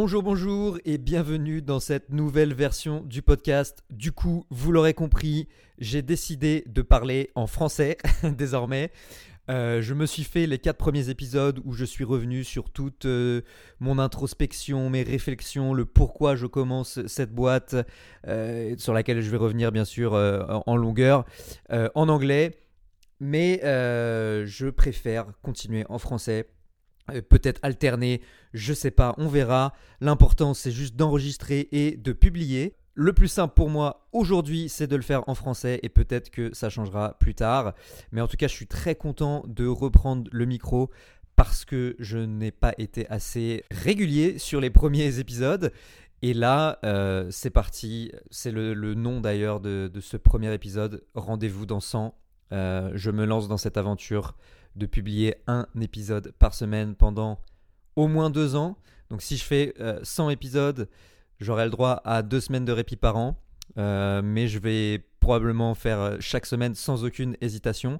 Bonjour, bonjour et bienvenue dans cette nouvelle version du podcast. Du coup, vous l'aurez compris, j'ai décidé de parler en français désormais. Euh, je me suis fait les quatre premiers épisodes où je suis revenu sur toute euh, mon introspection, mes réflexions, le pourquoi je commence cette boîte, euh, sur laquelle je vais revenir bien sûr en longueur, en anglais. Mais je préfère continuer en français peut-être alterner, je sais pas, on verra. L'important c'est juste d'enregistrer et de publier. Le plus simple pour moi aujourd'hui, c'est de le faire en français et peut-être que ça changera plus tard. Mais en tout cas, je suis très content de reprendre le micro parce que je n'ai pas été assez régulier sur les premiers épisodes. Et là, euh, c'est parti. C'est le, nom d'ailleurs de, ce premier épisode. Rendez-vous dans 100. Euh, je me lance dans cette aventure de publier un épisode par semaine pendant au moins deux ans. Donc si je fais 100 euh, épisodes, j'aurai le droit à deux semaines de répit par an. Euh, mais je vais probablement faire euh, chaque semaine sans aucune hésitation.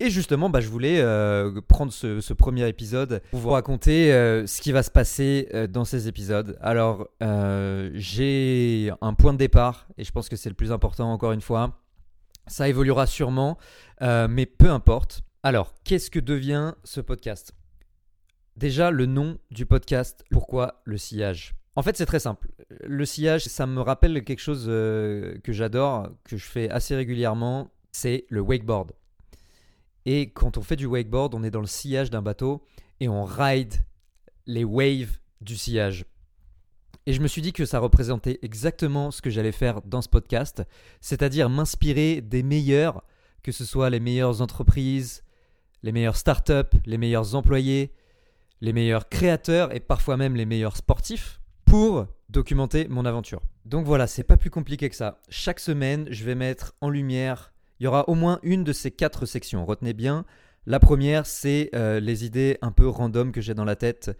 Et justement, bah, je voulais prendre ce, premier épisode pour vous raconter ce qui va se passer dans ces épisodes. Alors, j'ai un point de départ, et je pense que c'est le plus important encore une fois. Ça évoluera sûrement, mais peu importe. Alors, qu'est-ce que devient ce podcast? Déjà, le nom du podcast, pourquoi le sillage? En fait, c'est très simple. Le sillage, ça me rappelle quelque chose euh, que j'adore, que je fais assez régulièrement, c'est le wakeboard. Et quand on fait du wakeboard, on est dans le sillage d'un bateau et on ride les waves du sillage. Et je me suis dit que ça représentait exactement ce que j'allais faire dans ce podcast, c'est-à-dire m'inspirer des meilleurs, que ce soit les meilleures entreprises, les meilleurs startups, les meilleurs employés, les meilleurs créateurs et parfois même les meilleurs sportifs pour documenter mon aventure. Donc voilà, c'est pas plus compliqué que ça. Chaque semaine, je vais mettre en lumière, il y aura au moins une de ces quatre sections. Retenez bien, la première, c'est euh, les idées un peu random que j'ai dans la tête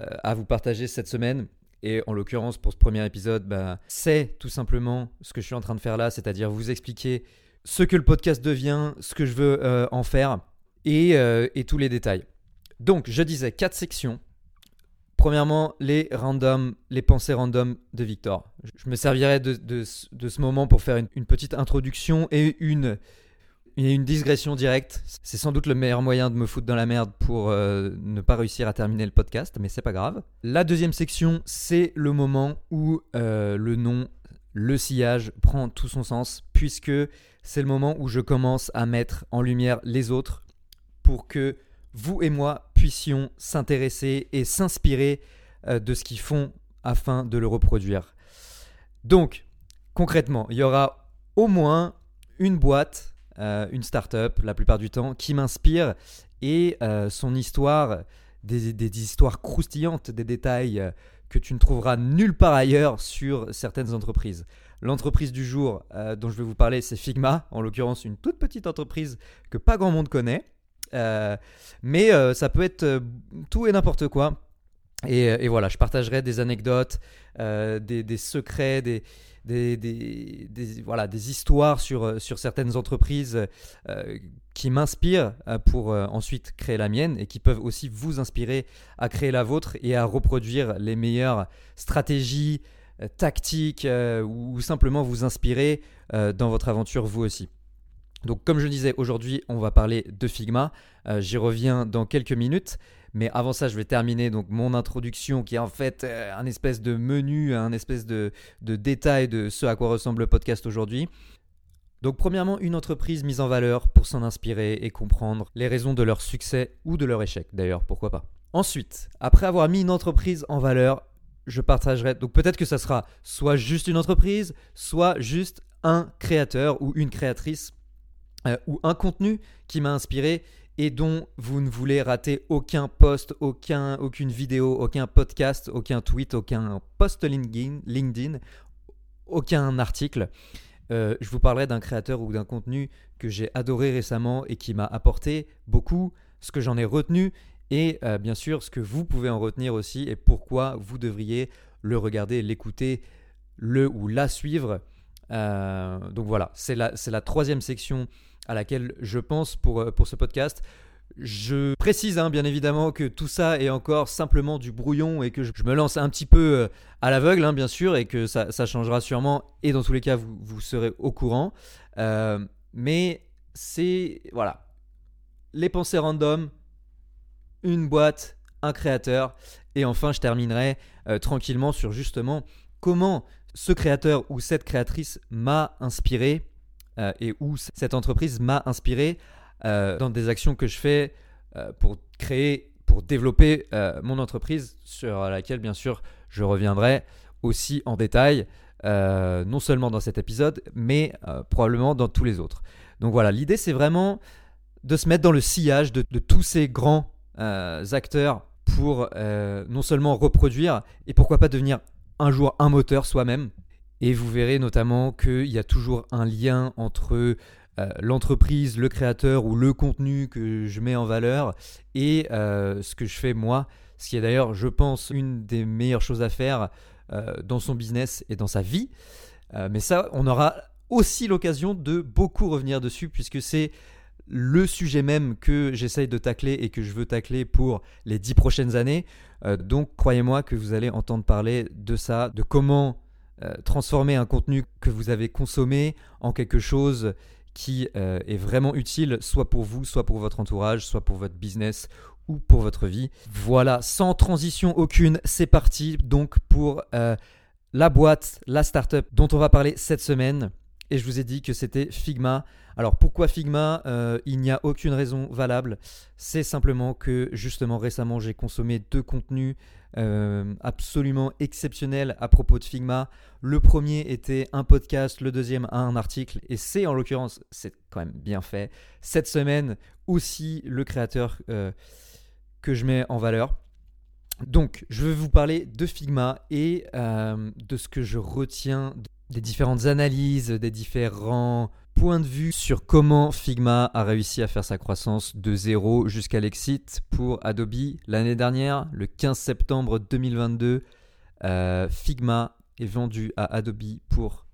euh, à vous partager cette semaine. Et en l'occurrence, pour ce premier épisode, bah, c'est tout simplement ce que je suis en train de faire là, c'est-à-dire vous expliquer ce que le podcast devient, ce que je veux euh, en faire. Euh, et, tous les détails. Donc, je disais quatre sections. Premièrement, les random, les pensées random de Victor. Je me servirai de, ce moment pour faire une, petite introduction et une, une digression directe. C'est sans doute le meilleur moyen de me foutre dans la merde pour euh, ne pas réussir à terminer le podcast, mais c'est pas grave. La deuxième section, c'est le moment où euh, le nom, le sillage prend tout son sens, puisque c'est le moment où je commence à mettre en lumière les autres, pour que vous et moi puissions s'intéresser et s'inspirer euh, de ce qu'ils font afin de le reproduire. Donc, concrètement, il y aura au moins une boîte, euh, une start-up la plupart du temps, qui m'inspire et euh, son histoire, des, des, histoires croustillantes, des détails que tu ne trouveras nulle part ailleurs sur certaines entreprises. L'entreprise du jour dont je vais vous parler, c'est Figma, en l'occurrence une toute petite entreprise que pas grand monde connaît. Euh, mais euh, ça peut être euh, tout et n'importe quoi. Et, voilà, je partagerai des anecdotes, des, secrets, des, des, voilà, des histoires sur, sur certaines entreprises qui m'inspirent pour ensuite créer la mienne et qui peuvent aussi vous inspirer à créer la vôtre et à reproduire les meilleures stratégies, tactiques ou simplement vous inspirer dans votre aventure vous aussi. Donc comme je disais, aujourd'hui on va parler de Figma. Euh, j'y reviens dans quelques minutes. Mais avant ça, je vais terminer donc mon introduction qui est en fait euh, un espèce de menu, un espèce de, de détail de ce à quoi ressemble le podcast aujourd'hui. Donc premièrement, une entreprise mise en valeur pour s'en inspirer et comprendre les raisons de leur succès ou de leur échec d'ailleurs, pourquoi pas. Ensuite, après avoir mis une entreprise en valeur, je partagerai, donc peut-être que ça sera soit juste une entreprise, soit juste un créateur ou une créatrice euh, ou un contenu qui m'a inspiré et dont vous ne voulez rater aucun post, aucun, aucune vidéo, aucun podcast, aucun tweet, aucun post LinkedIn, aucun article. Euh, je vous parlerai d'un créateur ou d'un contenu que j'ai adoré récemment et qui m'a apporté beaucoup, ce que j'en ai retenu et euh, bien sûr ce que vous pouvez en retenir aussi et pourquoi vous devriez le regarder, l'écouter, le ou la suivre. Donc voilà, c'est la, la troisième section à laquelle je pense pour, euh, pour ce podcast. Je précise hein, bien évidemment que tout ça est encore simplement du brouillon et que je, me lance un petit peu euh, à l'aveugle, hein, bien sûr, et que ça, changera sûrement. Et dans tous les cas, vous, serez au courant. Euh, mais c'est. Voilà. Les pensées random, une boîte, un créateur. Et enfin, je terminerai euh, tranquillement sur justement comment ce créateur ou cette créatrice m'a inspiré et où cette entreprise m'a inspiré euh, dans des actions que je fais euh, pour créer, pour développer euh, mon entreprise, sur laquelle bien sûr je reviendrai aussi en détail, non seulement dans cet épisode, mais probablement dans tous les autres. Donc voilà, l'idée c'est vraiment de se mettre dans le sillage de tous ces grands acteurs pour non seulement reproduire et pourquoi pas devenir un jour un moteur soi-même. Et vous verrez notamment qu'il y a toujours un lien entre euh, l'entreprise, le créateur ou le contenu que je mets en valeur et euh, ce que je fais moi, ce qui est d'ailleurs, je pense, une des meilleures choses à faire euh, dans son business et dans sa vie. mais ça, on aura aussi l'occasion de beaucoup revenir dessus puisque c'est le sujet même que j'essaye de tacler et que je veux tacler pour les dix prochaines années. donc croyez-moi que vous allez entendre parler de ça, de comment transformer un contenu que vous avez consommé en quelque chose qui euh, est vraiment utile, soit pour vous, soit pour votre entourage, soit pour votre business ou pour votre vie. Voilà, sans transition aucune, c'est parti donc pour euh, la boîte, la startup dont on va parler cette semaine. Et je vous ai dit que c'était Figma. Alors pourquoi Figma? Euh, Il n'y a aucune raison valable. C'est simplement que justement récemment j'ai consommé deux contenus euh, absolument exceptionnels à propos de Figma. Le premier était un podcast, le deuxième un article. Et c'est en l'occurrence, c'est quand même bien fait. Cette semaine aussi le créateur euh, que je mets en valeur. Donc, je vais vous parler de Figma et de ce que je retiens des différentes analyses, des différents points de vue sur comment Figma a réussi à faire sa croissance de zéro jusqu'à l'exit pour Adobe l'année dernière, le 15 septembre 2022. Euh, Figma est vendu à Adobe pour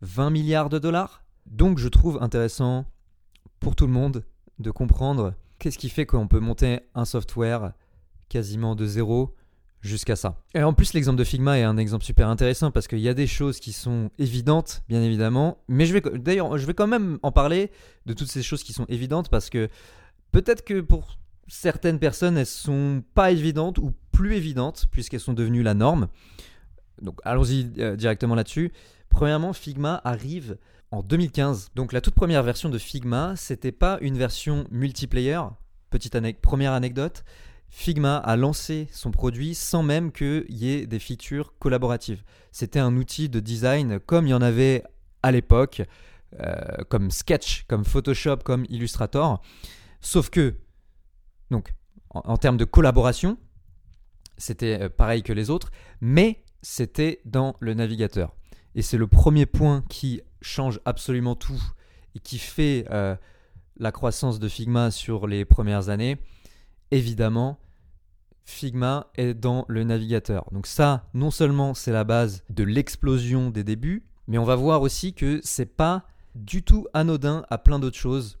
20 milliards de dollars. Donc je trouve intéressant pour tout le monde de comprendre qu'est-ce qui fait qu'on peut monter un software quasiment de zéro jusqu'à ça. Et en plus, l'exemple de Figma est un exemple super intéressant parce qu'il y a des choses qui sont évidentes, bien évidemment. Mais je vais d'ailleurs, je vais quand même en parler de toutes ces choses qui sont évidentes parce que peut-être que pour certaines personnes, elles sont pas évidentes ou plus évidentes puisqu'elles sont devenues la norme. Donc allons-y euh, directement là-dessus. Premièrement, Figma arrive en 2015. Donc la toute première version de Figma, c'était pas une version multiplayer. Petite première anecdote, Figma a lancé son produit sans même qu'il y ait des features collaboratives. C'était un outil de design comme il y en avait à l'époque, euh, comme Sketch, comme Photoshop, comme Illustrator. Sauf que, donc, en, termes de collaboration, c'était euh, pareil que les autres, mais c'était dans le navigateur. Et c'est le premier point qui change absolument tout et qui fait euh, la croissance de Figma sur les premières années évidemment, Figma est dans le navigateur. Donc ça, non seulement c'est la base de l'explosion des débuts, mais on va voir aussi que c'est pas du tout anodin à plein d'autres choses,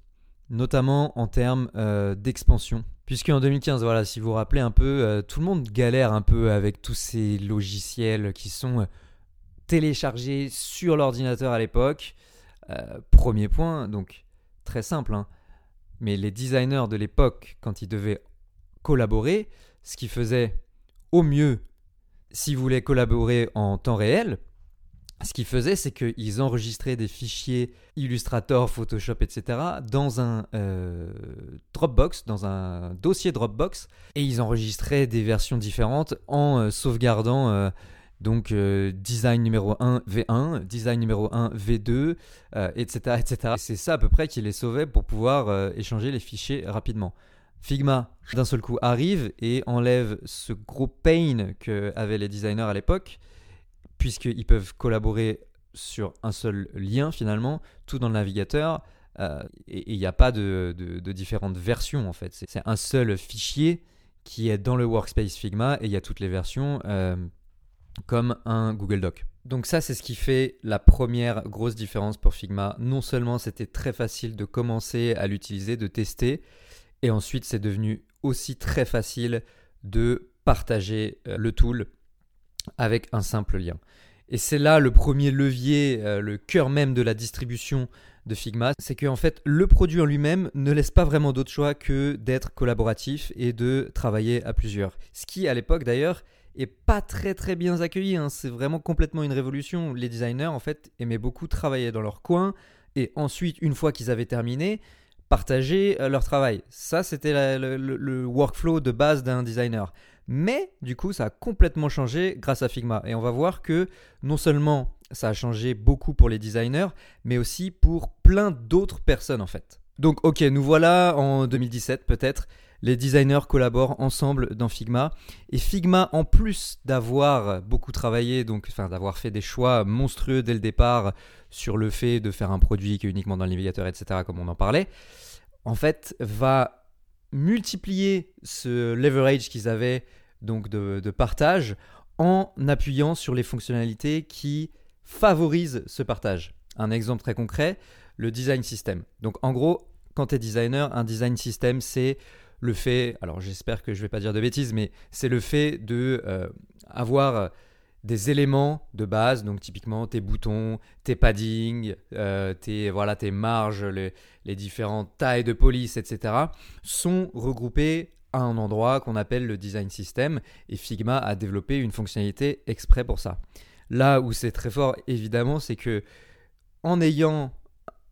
notamment en termes euh, d'expansion. Puisque en 2015, voilà, si vous vous rappelez un peu, euh, tout le monde galère un peu avec tous ces logiciels qui sont euh, téléchargés sur l'ordinateur à l'époque. premier point, donc très simple, hein. mais les designers de l'époque, quand ils devaient collaborer, ce qui faisait au mieux, s'ils voulaient collaborer en temps réel, ce qu'ils faisaient, c'est qu'ils enregistraient des fichiers Illustrator, Photoshop, etc. dans un euh, Dropbox, dans un dossier Dropbox, et ils enregistraient des versions différentes en euh, sauvegardant euh, donc design numéro 1 V1, design numéro 1 V2, etc. etc. C'est ça à peu près qui les sauvait pour pouvoir échanger les fichiers rapidement. Figma, d'un seul coup, arrive et enlève ce gros pain que avaient les designers à l'époque, puisqu'ils peuvent collaborer sur un seul lien finalement, tout dans le navigateur. Euh, et il n'y a pas de, différentes versions en fait. C'est un seul fichier qui est dans le workspace Figma et il y a toutes les versions euh, comme un Google Doc. Donc ça c'est ce qui fait la première grosse différence pour Figma. Non seulement c'était très facile de commencer à l'utiliser, de tester, Et ensuite, c'est devenu aussi très facile de partager euh, le tool avec un simple lien. Et c'est là le premier levier, euh, le cœur même de la distribution de Figma, c'est qu'en fait le produit en lui-même ne laisse pas vraiment d'autre choix que d'être collaboratif et de travailler à plusieurs. Ce qui à l'époque d'ailleurs est pas très très bien accueilli, hein. c'est vraiment complètement une révolution. Les designers en fait aimaient beaucoup travailler dans leur coin et ensuite une fois qu'ils avaient terminé, partager euh, leur travail. Ça c'était le workflow de base d'un designer. Mais du coup, ça a complètement changé grâce à Figma. Et on va voir que non seulement ça a changé beaucoup pour les designers, mais aussi pour plein d'autres personnes en fait. Donc ok, nous voilà en 2017 peut-être. Les designers collaborent ensemble dans Figma. Et Figma, en plus d'avoir beaucoup travaillé, donc enfin, d'avoir fait des choix monstrueux dès le départ sur le fait de faire un produit qui est uniquement dans le navigateur, etc., comme on en parlait, en fait, va multiplier ce leverage qu'ils avaient donc de, partage en appuyant sur les fonctionnalités qui favorisent ce partage. Un exemple très concret, le design system. Donc en gros, quand tu es designer, un design system, c'est le fait, alors j'espère que je ne vais pas dire de bêtises, mais c'est le fait de euh, avoir des éléments de base, donc typiquement tes boutons, tes paddings, euh, tes, voilà, tes marges, les, différentes tailles de police, etc., sont regroupés à un endroit qu'on appelle le design system, et Figma a développé une fonctionnalité exprès pour ça. Là où c'est très fort, évidemment, c'est que en ayant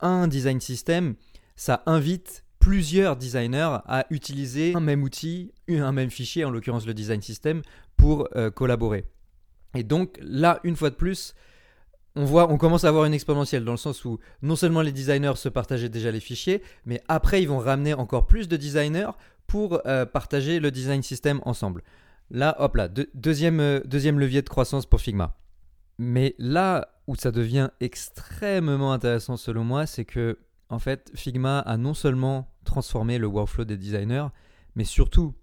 un design system, ça invite plusieurs designers à utiliser un même outil, un même fichier, en l'occurrence le design system, pour euh, collaborer. Et donc là, une fois de plus, on voit, on commence à avoir une exponentielle dans le sens où non seulement les designers se partageaient déjà les fichiers, mais après ils vont ramener encore plus de designers pour euh, partager le design system ensemble. Là, hop là, deuxième, euh, deuxième levier de croissance pour Figma. Mais là où ça devient extrêmement intéressant selon moi, c'est que en fait Figma a non seulement transformé le workflow des designers, mais surtout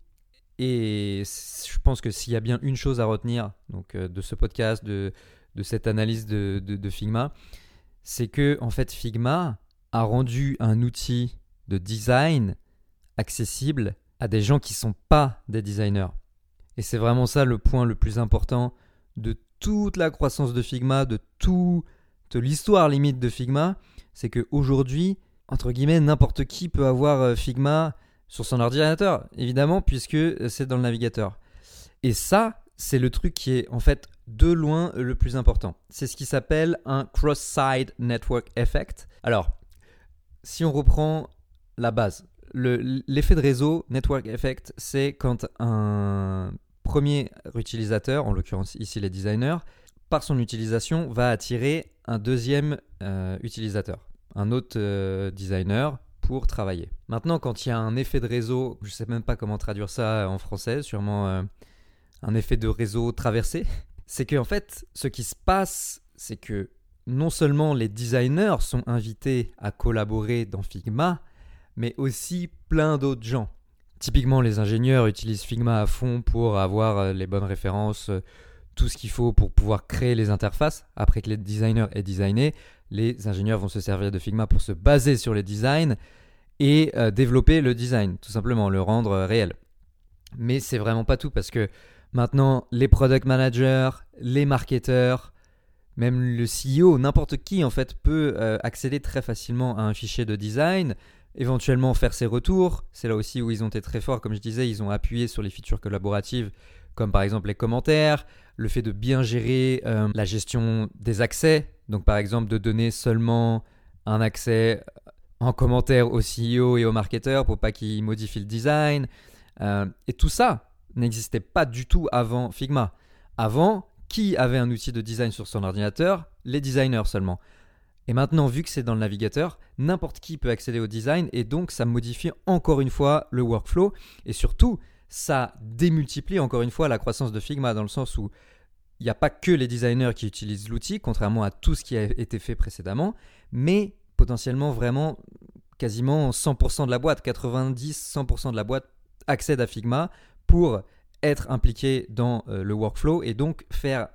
et je pense que s'il y a bien une chose à retenir donc, euh, de ce podcast, de, cette analyse de, Figma, c'est que en fait Figma a rendu un outil de design accessible à des gens qui ne sont pas des designers. Et c'est vraiment ça le point le plus important de toute la croissance de Figma, de toute l'histoire limite de Figma, c'est qu'aujourd'hui, entre guillemets, n'importe qui peut avoir euh, Figma sur son ordinateur, évidemment, puisque c'est dans le navigateur. Et ça, c'est le truc qui est en fait de loin le plus important. C'est ce qui s'appelle un cross-site network effect. Alors, si on reprend la base, l'effet de réseau network effect, c'est quand un premier utilisateur, en l'occurrence ici les designers, par son utilisation, va attirer un deuxième euh, utilisateur, un autre euh, designer pour travailler. Maintenant, quand il y a un effet de réseau, je ne sais même pas comment traduire ça en français, sûrement euh, un effet de réseau traversé, c'est que en fait, ce qui se passe, c'est que non seulement les designers sont invités à collaborer dans Figma, mais aussi plein d'autres gens. Typiquement, les ingénieurs utilisent Figma à fond pour avoir euh, les bonnes références, tout ce qu'il faut pour pouvoir créer les interfaces. Après que les designers aient designé, les ingénieurs vont se servir de Figma pour se baser sur les designs et euh, développer le design, tout simplement, le rendre euh, réel. Mais c'est vraiment pas tout parce que maintenant, les product managers, les marketeurs, même le CEO, n'importe qui en fait peut euh, accéder très facilement à un fichier de design, éventuellement faire ses retours. C'est là aussi où ils ont été très forts, comme je disais, ils ont appuyé sur les features collaboratives comme par exemple les commentaires, le fait de bien gérer la gestion des accès, donc par exemple de donner seulement un accès en commentaire au CEO et au marketeur pour pas qu'ils modifient le design. Euh, et tout ça n'existait pas du tout avant Figma. Avant, qui avait un outil de design sur son ordinateur? Les designers seulement. Et maintenant, vu que c'est dans le navigateur, n'importe qui peut accéder au design et donc ça modifie encore une fois le workflow et surtout ça démultiplie encore une fois la croissance de Figma dans le sens où il n'y a pas que les designers qui utilisent l'outil, contrairement à tout ce qui a été fait précédemment, mais potentiellement vraiment quasiment 100% de la boîte, 90-100% de la boîte accède à Figma pour être impliqué dans euh, le workflow et donc faire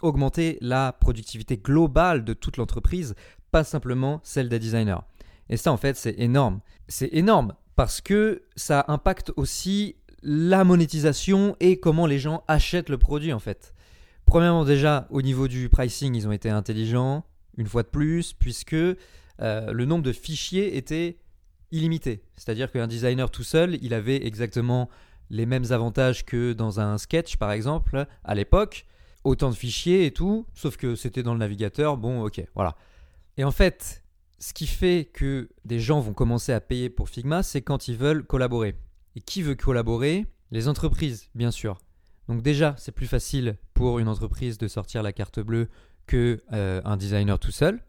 augmenter la productivité globale de toute l'entreprise, pas simplement celle des designers. Et ça, en fait, c'est énorme. C'est énorme parce que ça impacte aussi la monétisation et comment les gens achètent le produit en fait. Premièrement déjà au niveau du pricing ils ont été intelligents une fois de plus puisque euh, le nombre de fichiers était illimité. C'est-à-dire qu'un designer tout seul il avait exactement les mêmes avantages que dans un sketch par exemple à l'époque. Autant de fichiers et tout, sauf que c'était dans le navigateur, bon ok, voilà. Et en fait, ce qui fait que des gens vont commencer à payer pour Figma, c'est quand ils veulent collaborer. Et qui veut collaborer? Les entreprises, bien sûr. Donc déjà, c'est plus facile pour une entreprise de sortir la carte bleue que euh, un designer tout seul.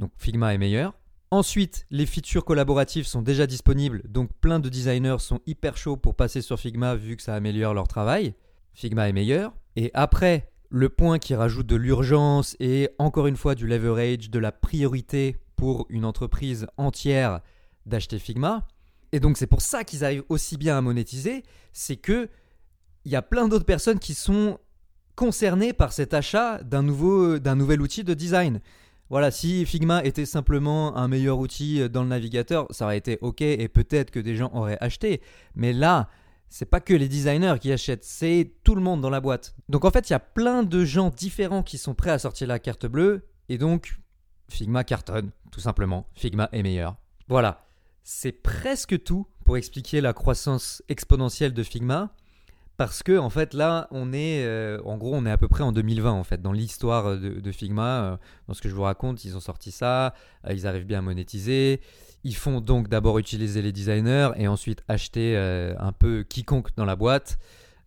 Donc Figma est meilleur. Ensuite, les features collaboratives sont déjà disponibles, donc plein de designers sont hyper chauds pour passer sur Figma vu que ça améliore leur travail. Figma est meilleur. Et après, le point qui rajoute de l'urgence et encore une fois du leverage, de la priorité pour une entreprise entière d'acheter Figma, et donc c'est pour ça qu'ils arrivent aussi bien à monétiser, c'est que il y a plein d'autres personnes qui sont concernées par cet achat d'un nouveau d'un nouvel outil de design. Voilà, si Figma était simplement un meilleur outil dans le navigateur, ça aurait été OK et peut-être que des gens auraient acheté. Mais là, c'est pas que les designers qui achètent, c'est tout le monde dans la boîte. Donc en fait, il y a plein de gens différents qui sont prêts à sortir la carte bleue et donc Figma cartonne, tout simplement. Figma est meilleur. Voilà. C'est presque tout pour expliquer la croissance exponentielle de Figma. Parce que en fait là on est euh, en gros on est à peu près en 2020 en fait dans l'histoire de, Figma euh, dans ce que je vous raconte. Ils ont sorti ça euh, ils arrivent bien à monétiser. Ils font donc d'abord utiliser les designers et ensuite acheter un peu quiconque dans la boîte.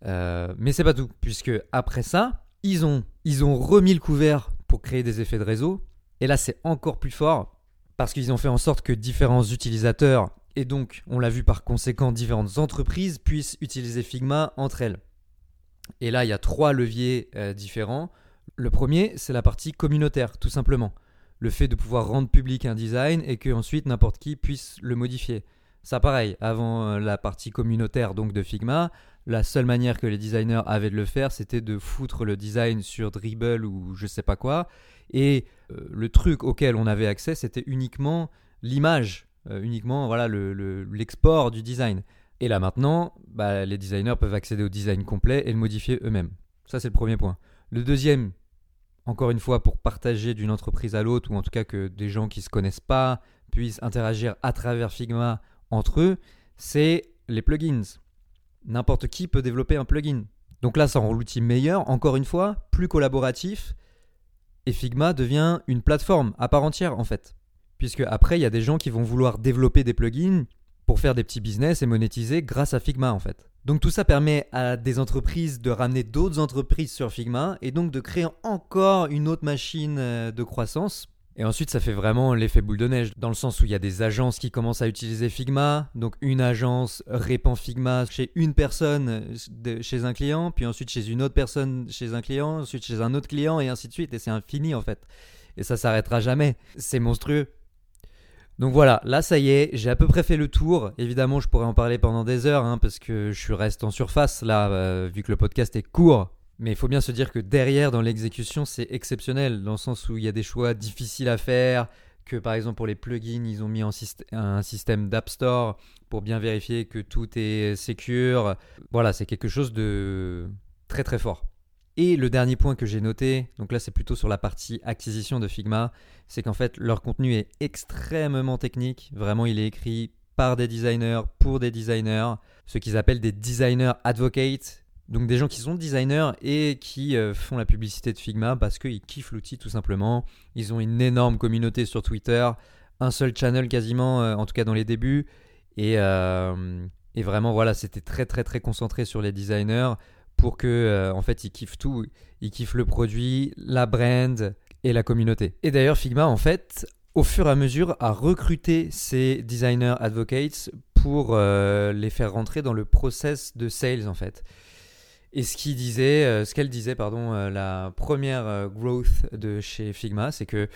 Mais c'est pas tout puisque après ça ils ont ils ont remis le couvert pour créer des effets de réseau. Et là c'est encore plus fort parce qu'ils ont fait en sorte que différents utilisateurs, et donc on l'a vu par conséquent différentes entreprises, puissent utiliser Figma entre elles. Et là, il y a trois leviers euh, différents. Le premier, c'est la partie communautaire, tout simplement. Le fait de pouvoir rendre public un design et que ensuite n'importe qui puisse le modifier. Ça pareil, avant euh, la partie communautaire donc de Figma, la seule manière que les designers avaient de le faire, c'était de foutre le design sur Dribble ou je sais pas quoi. Et euh, le truc auquel on avait accès, c'était uniquement l'image, euh, uniquement voilà l'export du design. Et là maintenant, bah, les designers peuvent accéder au design complet et le modifier eux-mêmes. Ça c'est le premier point. Le deuxième, encore une fois, pour partager d'une entreprise à l'autre, ou en tout cas que des gens qui ne se connaissent pas puissent interagir à travers Figma entre eux, c'est les plugins. N'importe qui peut développer un plugin. Donc là, ça rend l'outil meilleur, encore une fois, plus collaboratif, et Figma devient une plateforme à part entière en fait. Puisque après, il y a des gens qui vont vouloir développer des plugins pour faire des petits business et monétiser grâce à Figma en fait. Donc tout ça permet à des entreprises de ramener d'autres entreprises sur Figma et donc de créer encore une autre machine euh, de croissance et ensuite, ça fait vraiment l'effet boule de neige, dans le sens où il y a des agences qui commencent à utiliser Figma. Donc, une agence répand Figma chez une personne chez un client, puis ensuite chez une autre personne chez un client, ensuite chez un autre client, et ainsi de suite. Et c'est infini, en fait. Et ça s'arrêtera jamais. C'est monstrueux. Donc voilà, là ça y est, j'ai à peu près fait le tour. Évidemment, je pourrais en parler pendant des heures, hein, parce que je reste en surface là, euh, vu que le podcast est court. Mais il faut bien se dire que derrière, dans l'exécution, c'est exceptionnel, dans le sens où il y a des choix difficiles à faire, que par exemple pour les plugins, ils ont mis en un système d'App Store pour bien vérifier que tout est secure. Voilà, c'est quelque chose de très très fort. Et le dernier point que j'ai noté, donc là c'est plutôt sur la partie acquisition de Figma, c'est qu'en fait leur contenu est extrêmement technique. Vraiment, il est écrit par des designers, pour des designers, ce qu'ils appellent des designers advocates donc des gens qui sont designers et qui euh, font la publicité de Figma parce qu'ils kiffent l'outil tout simplement. Ils ont une énorme communauté sur Twitter, un seul channel quasiment, euh, en tout cas dans les débuts. Euh, et vraiment voilà, c'était très très très concentré sur les designers pour que en fait ils kiffent tout. Ils kiffent le produit, la brand et la communauté. Et d'ailleurs Figma en fait au fur et à mesure a recruté ces designers advocates pour les faire rentrer dans le process de sales en fait. Et ce euh, qu'elle disait, pardon, euh, la première euh, growth de chez Figma, c'est que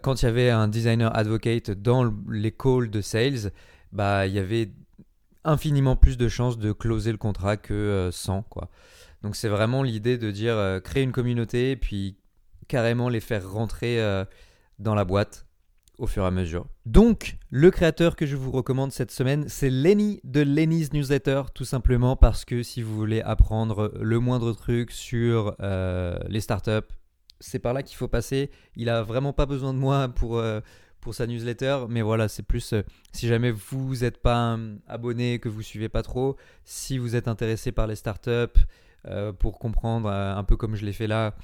quand il y avait un designer advocate dans les calls de sales, bah il y avait infiniment plus de chances de closer le contrat que sans quoi. Donc c'est vraiment l'idée de dire créer une communauté puis carrément les faire rentrer dans la boîte au fur et à mesure. Donc, le créateur que je vous recommande cette semaine, c'est Lenny de Lenny's Newsletter, tout simplement parce que si vous voulez apprendre le moindre truc sur euh, les startups, c'est par là qu'il faut passer. Il a vraiment pas besoin de moi pour, euh, pour sa newsletter, mais voilà, c'est plus euh, si jamais vous n'êtes pas abonné, que vous suivez pas trop, si vous êtes intéressé par les startups, pour comprendre un peu comme je l'ai fait là,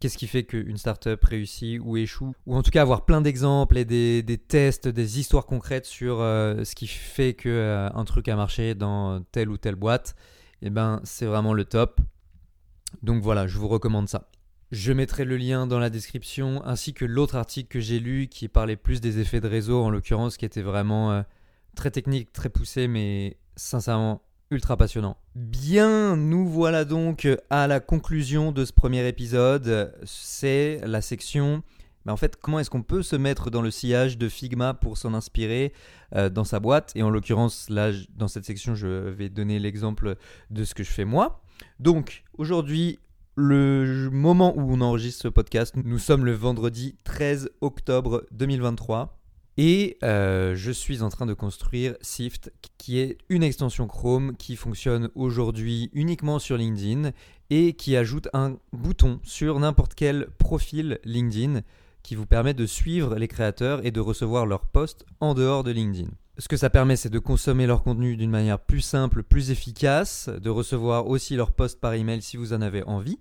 qu'est-ce qui fait qu'une startup réussit ou échoue, ou en tout cas avoir plein d'exemples et des, tests, des histoires concrètes sur euh, ce qui fait qu'un euh, truc a marché dans telle ou telle boîte, et eh ben c'est vraiment le top. Donc voilà, je vous recommande ça. Je mettrai le lien dans la description ainsi que l'autre article que j'ai lu qui parlait plus des effets de réseau en l'occurrence qui était vraiment euh, très technique, très poussé mais sincèrement ultra passionnant. Bien, nous voilà donc à la conclusion de ce premier épisode. C'est la section. En fait, comment est-ce qu'on peut se mettre dans le sillage de Figma pour s'en inspirer euh, dans sa boîte? Et en l'occurrence, là, dans cette section, je vais donner l'exemple de ce que je fais moi. Donc, aujourd'hui, le moment où on enregistre ce podcast, nous sommes le vendredi 13 octobre 2023. Et euh, je suis en train de construire Sift, qui est une extension Chrome qui fonctionne aujourd'hui uniquement sur LinkedIn et qui ajoute un bouton sur n'importe quel profil LinkedIn qui vous permet de suivre les créateurs et de recevoir leurs posts en dehors de LinkedIn. Ce que ça permet, c'est de consommer leur contenu d'une manière plus simple, plus efficace, de recevoir aussi leurs posts par email si vous en avez envie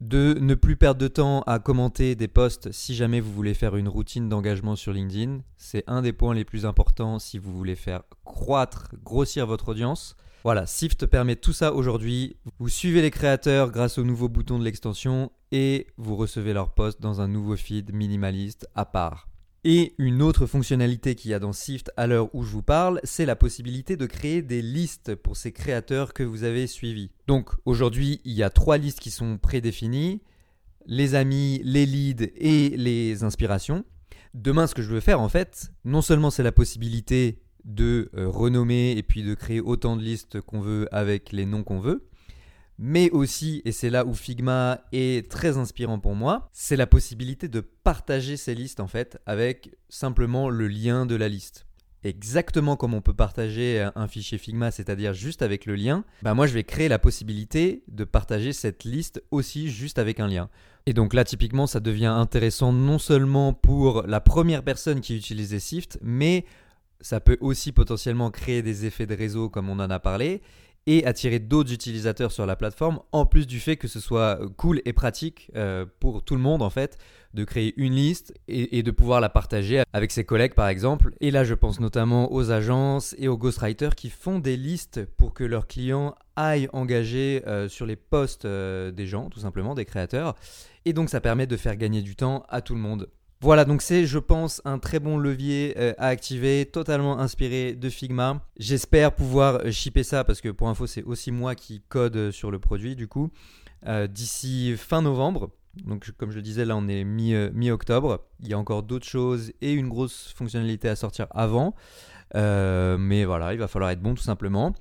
de ne plus perdre de temps à commenter des posts si jamais vous voulez faire une routine d'engagement sur LinkedIn. C'est un des points les plus importants si vous voulez faire croître, grossir votre audience. Voilà, Sift permet tout ça aujourd'hui. Vous suivez les créateurs grâce au nouveau bouton de l'extension et vous recevez leurs posts dans un nouveau feed minimaliste à part. Et une autre fonctionnalité qu'il y a dans Sift à l'heure où je vous parle, c'est la possibilité de créer des listes pour ces créateurs que vous avez suivis. Donc aujourd'hui, il y a trois listes qui sont prédéfinies les amis, les leads et les inspirations. Demain, ce que je veux faire, en fait, non seulement c'est la possibilité de euh, renommer et puis de créer autant de listes qu'on veut avec les noms qu'on veut, mais aussi, et c'est là où Figma est très inspirant pour moi, c'est la possibilité de partager ces listes en fait avec simplement le lien de la liste. Exactement comme on peut partager un fichier Figma, c'est-à-dire juste avec le lien, bah moi je vais créer la possibilité de partager cette liste aussi juste avec un lien. Et donc là typiquement ça devient intéressant non seulement pour la première personne qui utilisait Sift, mais ça peut aussi potentiellement créer des effets de réseau comme on en a parlé et attirer d'autres utilisateurs sur la plateforme, en plus du fait que ce soit cool et pratique euh, pour tout le monde en fait, de créer une liste et, de pouvoir la partager avec ses collègues par exemple. Et là je pense notamment aux agences et aux ghostwriters qui font des listes pour que leurs clients aillent engager euh, sur les posts euh, des gens, tout simplement, des créateurs. Et donc ça permet de faire gagner du temps à tout le monde. Voilà, donc c'est, je pense, un très bon levier euh, à activer, totalement inspiré de Figma. J'espère pouvoir euh, shipper ça parce que pour info, c'est aussi moi qui code euh, sur le produit du coup, d'ici fin novembre. Donc, comme je le disais, là, on est mi-octobre. Il y a encore d'autres choses et une grosse fonctionnalité à sortir avant. mais voilà, il va falloir être bon tout simplement.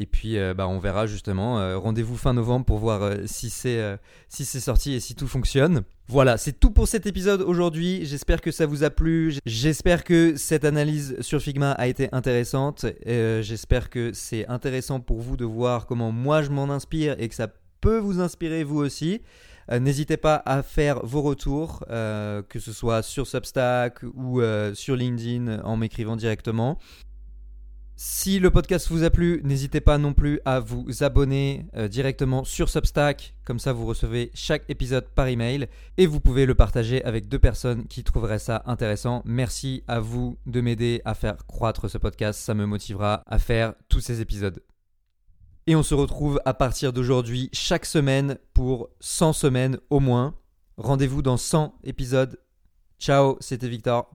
Et puis, euh, bah, on verra justement. Euh, rendez-vous fin novembre pour voir euh, si c'est si sorti et si tout fonctionne. Voilà, c'est tout pour cet épisode aujourd'hui. J'espère que ça vous a plu. J'espère que cette analyse sur Figma a été intéressante. J'espère que c'est intéressant pour vous de voir comment moi je m'en inspire et que ça peut vous inspirer vous aussi. N'hésitez pas à faire vos retours, que ce soit sur Substack ou sur LinkedIn en m'écrivant directement. Si le podcast vous a plu, n'hésitez pas non plus à vous abonner euh, directement sur Substack, comme ça vous recevez chaque épisode par email et vous pouvez le partager avec deux personnes qui trouveraient ça intéressant. Merci à vous de m'aider à faire croître ce podcast, ça me motivera à faire tous ces épisodes. Et on se retrouve à partir d'aujourd'hui chaque semaine pour 100 semaines au moins. Rendez-vous dans 100 épisodes. Ciao, c'était Victor.